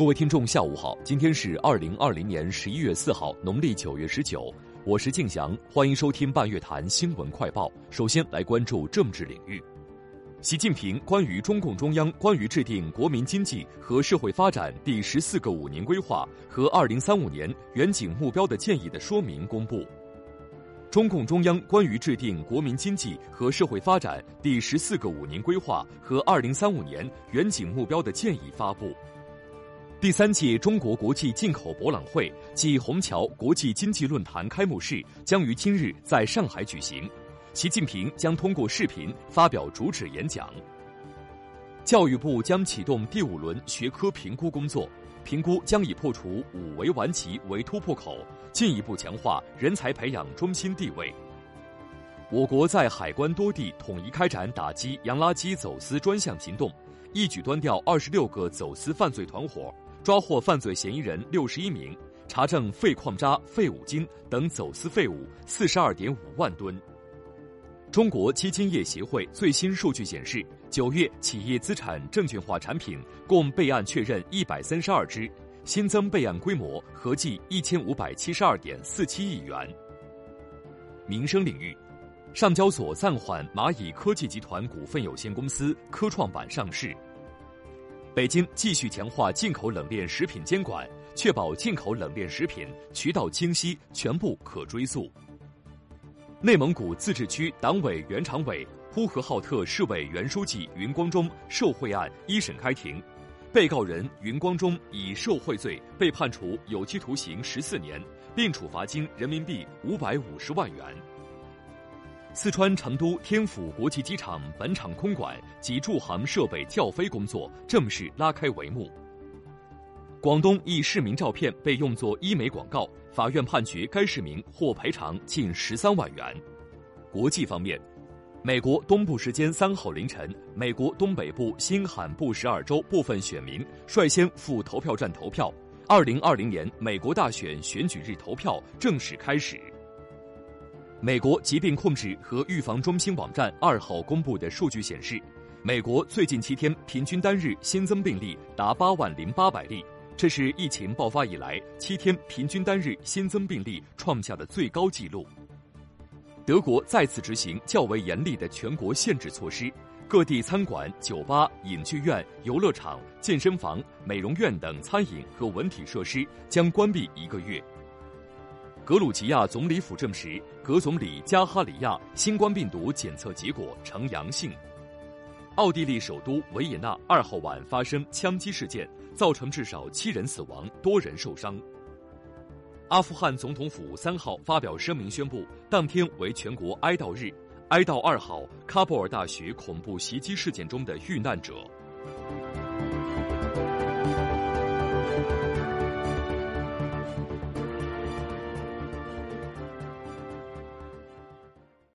各位听众，下午好，今天是二零二零年十一月四号，农历九月十九，我是敬翔，欢迎收听半月谈新闻快报。首先来关注政治领域，习近平关于中共中央关于制定国民经济和社会发展第十四个五年规划和二零三五年远景目标的建议的说明公布。中共中央关于制定国民经济和社会发展第十四个五年规划和二零三五年远景目标的建议发布。第三届中国国际进口博览会暨虹桥国际经济论坛开幕式将于今日在上海举行，习近平将通过视频发表主旨演讲。教育部将启动第五轮学科评估工作，评估将以破除五维顽疾为突破口，进一步强化人才培养中心地位。我国在海关多地统一开展打击洋垃圾走私专项行动，一举端掉二十六个走私犯罪团伙。抓获犯罪嫌疑人六十一名，查证废矿渣、废五金等走私废物四十二点五万吨。中国基金业协会最新数据显示，九月企业资产证券化产品共备案确认一百三十二只，新增备案规模合计一千五百七十二点四七亿元。民生领域，上交所暂缓蚂蚁科技集团股份有限公司科创板上市。北京继续强化进口冷链食品监管，确保进口冷链食品渠道清晰、全部可追溯。内蒙古自治区党委原常委、呼和浩特市委原书记云光中受贿案一审开庭，被告人云光中以受贿罪被判处有期徒刑十四年，并处罚金人民币五百五十万元。四川成都天府国际机场本场空管及驻航设备跳飞工作正式拉开帷幕。广东一市民照片被用作医美广告，法院判决该市民获赔偿近十三万元。国际方面，美国东部时间三号凌晨，美国东北部新罕布什尔州部分选民率先赴投票站投票，二零二零年美国大选选举日投票正式开始。美国疾病控制和预防中心网站二号公布的数据显示，美国最近七天平均单日新增病例达八万零八百例，这是疫情爆发以来七天平均单日新增病例创下的最高纪录。德国再次执行较为严厉的全国限制措施，各地餐馆、酒吧、影剧院、游乐场、健身房、美容院等餐饮和文体设施将关闭一个月。格鲁吉亚总理府证实，格总理加哈里亚新冠病毒检测结果呈阳性。奥地利首都维也纳二号晚发生枪击事件，造成至少七人死亡，多人受伤。阿富汗总统府三号发表声明宣布，当天为全国哀悼日，哀悼二号喀布尔大学恐怖袭击事件中的遇难者。